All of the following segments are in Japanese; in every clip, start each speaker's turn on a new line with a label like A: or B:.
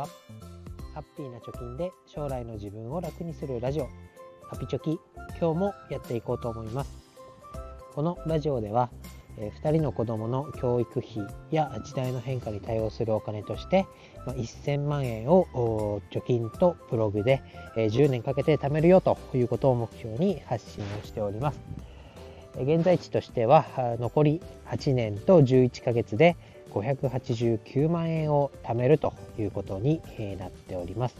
A: はハッピーな貯金で将来の自分を楽にするラジオハピチョキ今日もやっていこうと思います。このラジオでは、え2人の子供の教育費や時代の変化に対応するお金として、ま1000万円を貯金とブログで、え10年かけて貯めるよということを目標に発信をしております。現在地としては残り8年と11ヶ月で589万円を貯めるということになっております。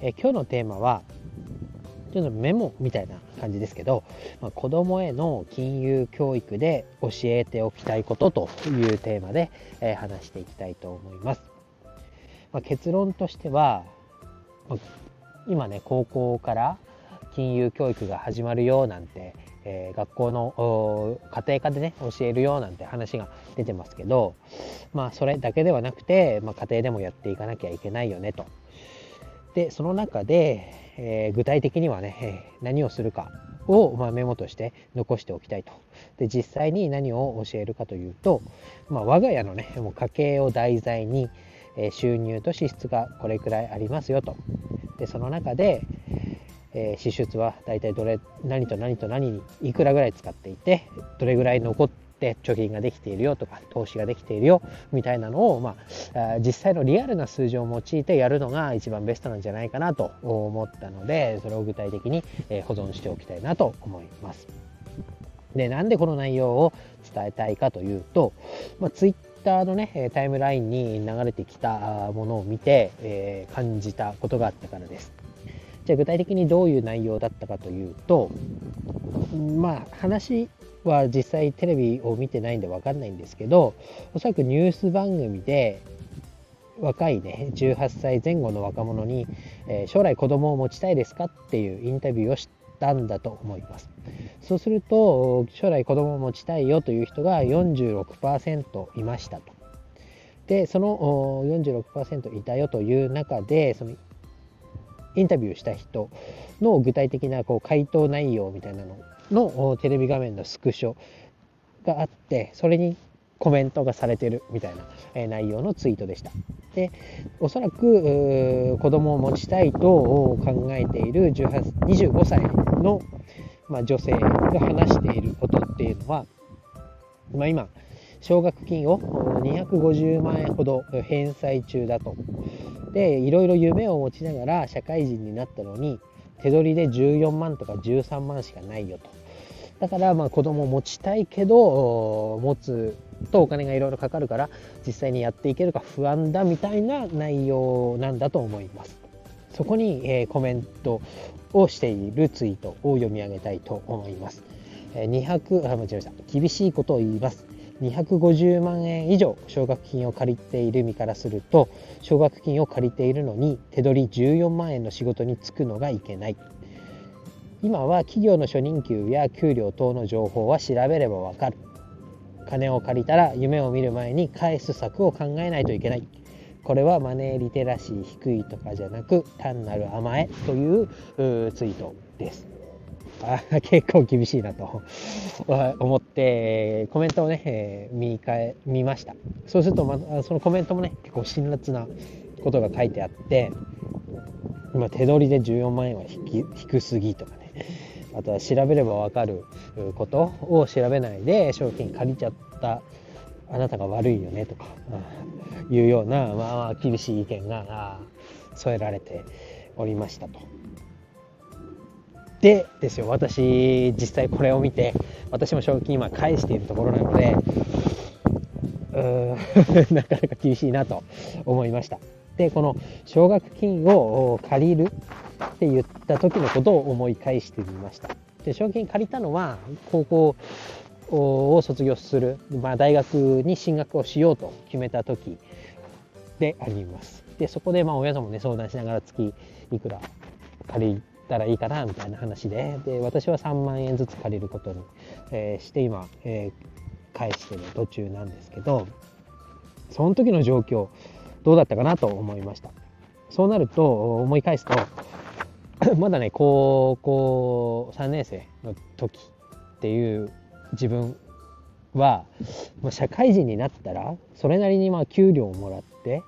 A: え今日のテーマはちょっとメモみたいな感じですけど、まあ、子供への金融教育で教えておきたいことというテーマで、え話していきたいと思います。まあ、結論としては、まあ、今ね高校から金融教育が始まるよなんてえー、学校の家庭科でね教えるよなんて話が出てますけどまあそれだけではなくて、まあ、家庭でもやっていかなきゃいけないよねと。でその中で、えー、具体的にはね何をするかを、まあ、メモとして残しておきたいと。で実際に何を教えるかというと、まあ、我が家のねもう家計を題材に、え、収入と支出がこれくらいありますよと。でその中で、えー、支出は大体どれ何と何と何にいくらぐらい使っていてどれぐらい残って貯金ができているよとか投資ができているよみたいなのを、まあ、実際のリアルな数字を用いてやるのが一番ベストなんじゃないかなと思ったのでそれを具体的に、え保存しておきたいなと思います。でなんでこの内容を伝えたいかというと、まあ、ツイッターのねタイムラインに流れてきたものを見て、えー、感じたことがあったからです。じゃあ具体的にどういう内容だったかというとまあ話は実際テレビを見てないんで分かんないんですけどおそらくニュース番組で若いね18歳前後の若者に、えー、将来子供を持ちたいですかっていうインタビューをしたんだと思います。そうすると将来子供を持ちたいよという人が46%いましたと。でその46%いたよという中でそのインタビューした人の具体的なこう回答内容みたいなののテレビ画面のスクショがあってそれにコメントがされてるみたいな内容のツイートでした。でおそらく子供を持ちたいと考えている18 25歳の、まあ、女性が話していることっていうのは、まあ、今奨学金を250万円ほど返済中だと。でいろいろ夢を持ちながら社会人になったのに手取りで14万とか13万しかないよと。だからまあ子供を持ちたいけど持つとお金がいろいろかかるから実際にやっていけるか不安だみたいな内容なんだと思います。そこに、え、コメントをしているツイートを読み上げたいと思います。200あ間違えました。厳しいことを言います。250万円以上奨学金を借りている身からすると奨学金を借りているのに手取り14万円の仕事に就くのがいけない。今は企業の初任給や給料等の情報は調べればわかる。金を借りたら夢を見る前に返す策を考えないといけない。これはマネーリテラシー低いとかじゃなく単なる甘えというツイートです。あ結構厳しいなと。思ってコメントをね、えー、見え見ました。そうすると、ま、そのコメントもね結構辛辣なことが書いてあって今手取りで14万円は低すぎとかね。あとは調べれば分かることを調べないで賞金借りちゃったあなたが悪いよねとかいうような、まあ、厳しい意見が添えられておりましたと。でですよ。私実際これを見て私も賞金今返しているところなのでうー なかなか厳しいなと思いました。でこの奨学金を借りるって言った時のことを思い返してみました。で奨学金借りたのは高校を卒業する、まあ、大学に進学をしようと決めた時であります。でそこでまあ親ともね相談しながら月いくら借りたらいいかなみたいな話で。で私は3万円ずつ借りることに、えー、して今、えー、返してる途中なんですけどその時の状況どうだったかなと思いました。そうなると思い返すと まだね高校3年生の時っていう自分は社会人になったらそれなりにまあ給料をもらって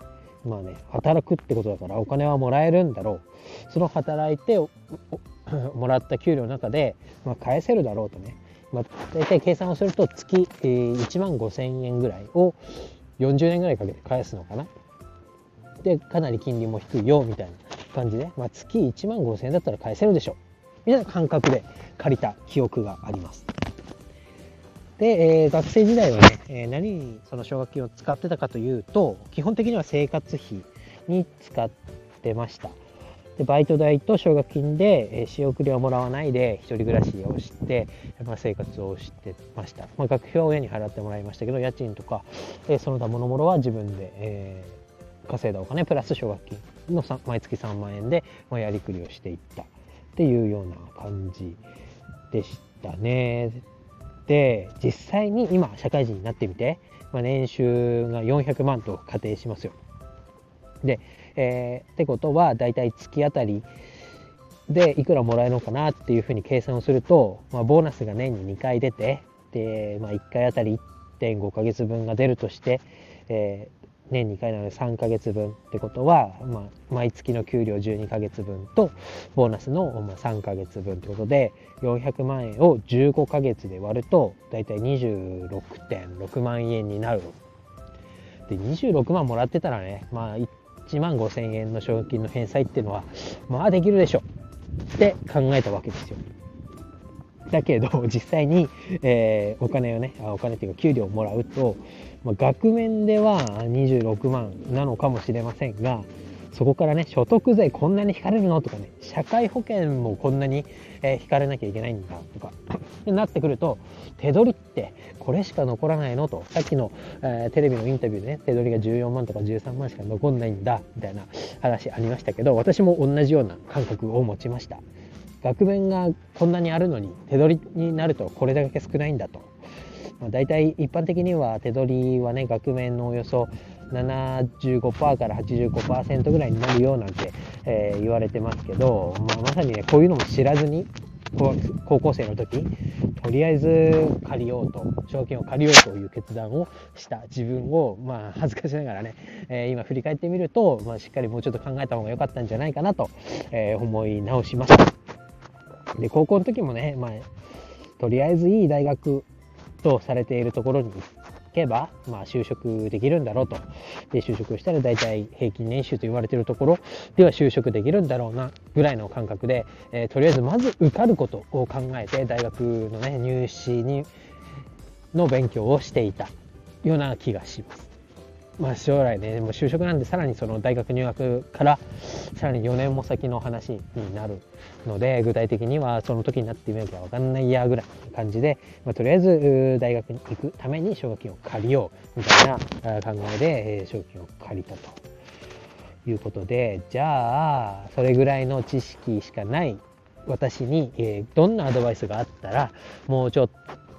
A: まあね働くってことだからお金はもらえるんだろう。その働いて もらった給料の中で、まあ、返せるだろうとね、まあ、大体計算をすると月、えー、1万5,000円ぐらいを40年ぐらいかけて返すのかな。でかなり金利も低いよみたいな感じで、まあ、月1万5,000円だったら返せるでしょみたいな感覚で借りた記憶があります。で、えー、学生時代はね、えー、何にその奨学金を使ってたかというと基本的には生活費に使ってました。でバイト代と奨学金で、えー、仕送りをもらわないで一人暮らしをして、まあ、生活をしてました、まあ、学費は親に払ってもらいましたけど家賃とか、えー、その他諸々は自分で、えー、稼いだお金プラス奨学金の毎月3万円で、まあ、やりくりをしていったっていうような感じでしたね。で実際に今社会人になってみて、まあ、年収が400万と仮定しますよ。でえー、ってことはだいたい月当たりでいくらもらえるのかなっていうふうに計算をすると、まあ、ボーナスが年に2回出てで、まあ、1回あたり1.5ヶ月分が出るとして、え、年2回なので3ヶ月分ってことは、まあ、毎月の給料12ヶ月分とボーナスの3ヶ月分ってことで400万円を15ヶ月で割るとだいたい26.6万円になるで26万もらってたらねまあ1万5000円の奨学金の返済っていうのはまあできるでしょって考えたわけですよ。だけど実際に、えー、お金をねお金っていうか給料をもらうと、まあ、額面では26万なのかもしれませんがそこからね所得税こんなに引かれるの？とかね社会保険もこんなに、えー、引かれなきゃいけないんだとか なってくると手取りってこれしか残らないの？とさっきの、えー、テレビのインタビューでね手取りが14万とか13万しか残んないんだみたいな話ありましたけど私も同じような感覚を持ちました。額面がこんなにあるのに手取りになるとこれだけ少ないんだと、ま、大体一般的には手取りはね額面のおよそ75%から85%ぐらいになるよなんて、えー、言われてますけど、まあ、まさにねこういうのも知らずに高校生の時とりあえず借りようと賞金を借りようという決断をした自分をまあ恥ずかしながらね、えー、今振り返ってみると、まあ、しっかりもうちょっと考えた方が良かったんじゃないかなと、えー、思い直しましたで高校の時もね、まあ、とりあえずいい大学とされているところに行けば、まあ、就職できるんだろうと。で、就職したら大体平均年収と言われているところでは就職できるんだろうな、ぐらいの感覚で、えー、とりあえずまず受かることを考えて、大学のね、入試に、の勉強をしていたような気がします。まあ、将来ね、もう就職なんでさらにその大学入学からさらに4年も先の話になるので具体的にはその時になってみなきゃ分かんないやぐらいの感じで、まあ、とりあえず大学に行くために奨学金を借りようみたいな考えで奨学金を借りたということでじゃあそれぐらいの知識しかない私に、えどんなアドバイスがあったらもうちょっ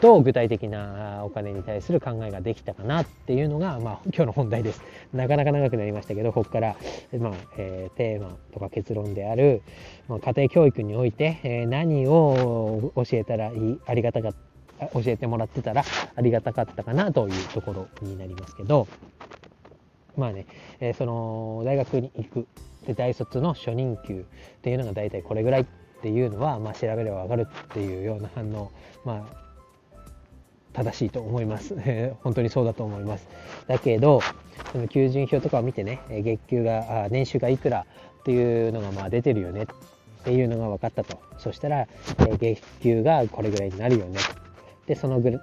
A: と具体的なお金に対する考えができたかなっていうのが、まあ、今日の本題です。なかなか長くなりましたけど、ここから、まあえー、テーマとか結論である、まあ、家庭教育において、えー、何を教えたらいい、ありがたか教えてもらってたらありがたかったかなというところになりますけど、まあね、えー、その大学に行くで大卒の初任給っていうのが大体これぐらいっていうのは、まあ、調べればわかるっていうような反応、まあ、正しいと思います。本当にそうだと思います。だけど、その求人票とかを見てね、月給が、年収がいくらっていうのがまあ出てるよねっていうのが分かったと。そしたら、月給がこれぐらいになるよね。で、その月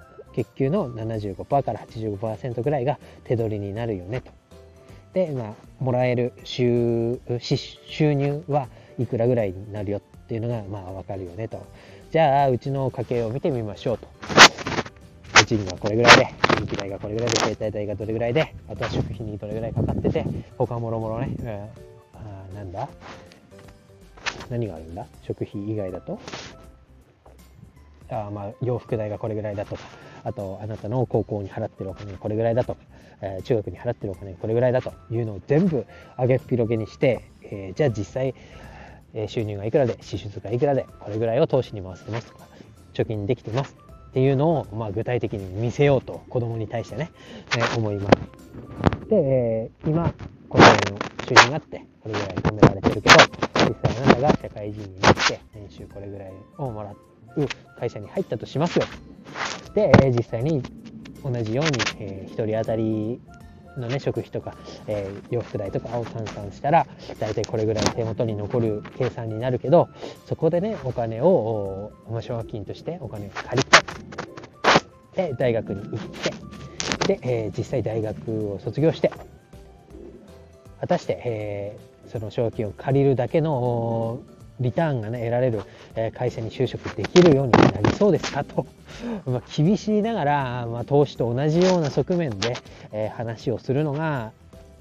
A: 給の75%から85%ぐらいが手取りになるよねと。で、まあ、もらえる収収入はいくらぐらいになるよっていうのがまあ分かるよねと。じゃあ、うちの家計を見てみましょうと。賃がこれぐらいで、電気代がこれぐらいで、携帯代がどれぐらいで、あとは食費にどれぐらいかかってて、他もろもろね、うん、あなんだ？何があるんだ？食費以外だと？あまあ洋服代がこれぐらいだとか、あとあなたの高校に払ってるお金がこれぐらいだとか、えー、中学に払ってるお金がこれぐらいだというのを全部上げっ広げにして、えー、じゃあ実際、え、収入がいくらで支出がいくらでこれぐらいを投資に回してますとか貯金できてます。っていうのを、まあ、具体的に見せようと子供に対してね、えー、思います。で、えー、今このぐらいの収入があってこれぐらい止められてるけど実際あなたが社会人になって年収これぐらいをもらう会社に入ったとしますよで実際に同じように、えー、1人当たりのね食費とか、えー、洋服代とかを換算したら大体これぐらい手元に残る計算になるけどそこでねお金を奨学金としてお金を借りてで大学に行ってで、えー、実際大学を卒業して果たして、えー、その奨学金を借りるだけのリターンがね得られる、え会社に就職できるようになりそうですかと ま厳しいながら、まあ、投資と同じような側面で、え話をするのが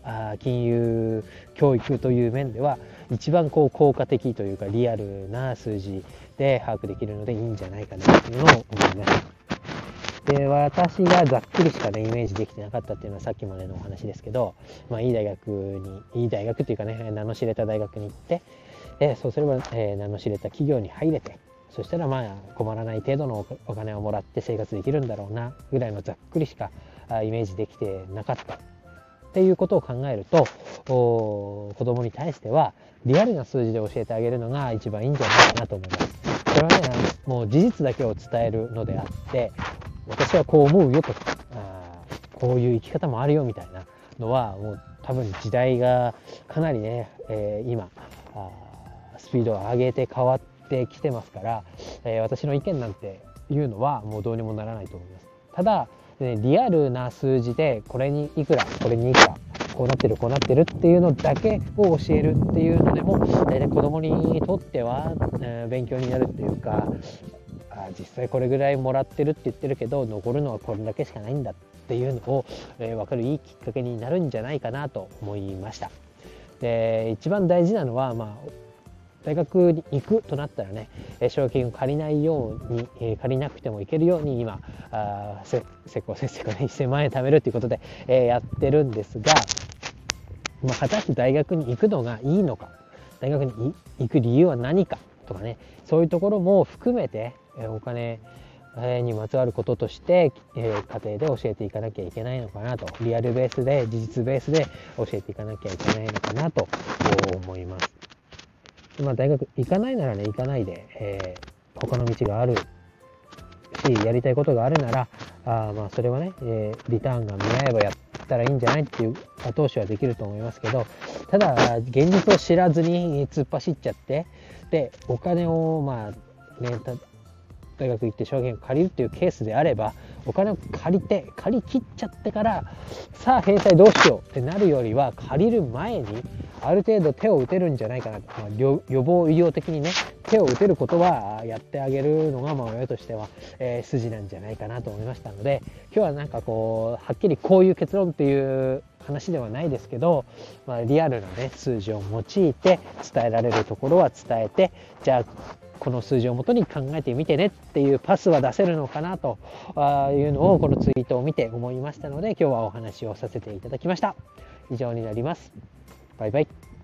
A: あ金融教育という面では一番こう効果的というかリアルな数字で把握できるのでいいんじゃないかなというのを思います。で私がざっくりしかねイメージできてなかったっていうのはさっきまでのお話ですけど、まあ、いい大学にいい大学っていうかね名の知れた大学に行ってでそうすれば、えー、名の知れた企業に入れてそしたらまあ困らない程度のお金をもらって生活できるんだろうなぐらいのざっくりしかイメージできてなかったっていうことを考えると子供に対してはリアルな数字で教えてあげるのが一番いいんじゃないかなと思います。これはねもう事実だけを伝えるのであって私はこう思うよとかあこういう生き方もあるよみたいなのはもう多分時代がかなりね、えー、今あスピードを上げて変わってきてますから、えー、私の意見なんていうのはもうどうにもならないと思います。ただ、ね、リアルな数字でこれにいくらこれにいくらこうなってるこうなってるっていうのだけを教えるっていうのでも大体子供にとっては、えー、勉強になるっていうかあ実際これぐらいもらってるって言ってるけど残るのはこれだけしかないんだっていうのを、えー、分かるいいきっかけになるんじゃないかなと思いました。で一番大事なのは、まあ、大学に行くとなったらね奨金を借りないように、えー、借りなくても行けるように今あせせっこせっせこね1000万円貯めるということで、えー、やってるんですが、まあ、果たして大学に行くのがいいのか大学に行く理由は何かとかねそういうところも含めて、え、お金にまつわることとして、えー、家庭で教えていかなきゃいけないのかなとリアルベースで事実ベースで教えていかなきゃいけないのかなと思います。まあ、大学行かないならね行かないで、えー、他の道があるしやりたいことがあるならあまあそれはね、えー、リターンが見合えばやったらいいんじゃないっていう後押しはできると思いますけどただ現実を知らずに突っ走っちゃってでお金をまあね大学行って証言借りるっていうケースであればお金を借りて借り切っちゃってからさあ返済どうしようってなるよりは借りる前にある程度手を打てるんじゃないかな、まあ、予防医療的にね手を打てることはやってあげるのがまあ親としては、えー、筋なんじゃないかなと思いましたので今日はなんかこうはっきりこういう結論っていう話ではないですけど、まあ、リアルなね数字を用いて伝えられるところは伝えてじゃあこの数字をもとに考えてみてねっていうパスは出せるのかなというのをこのツイートを見て思いましたので今日はお話をさせていただきました。以上になります。バイバイ。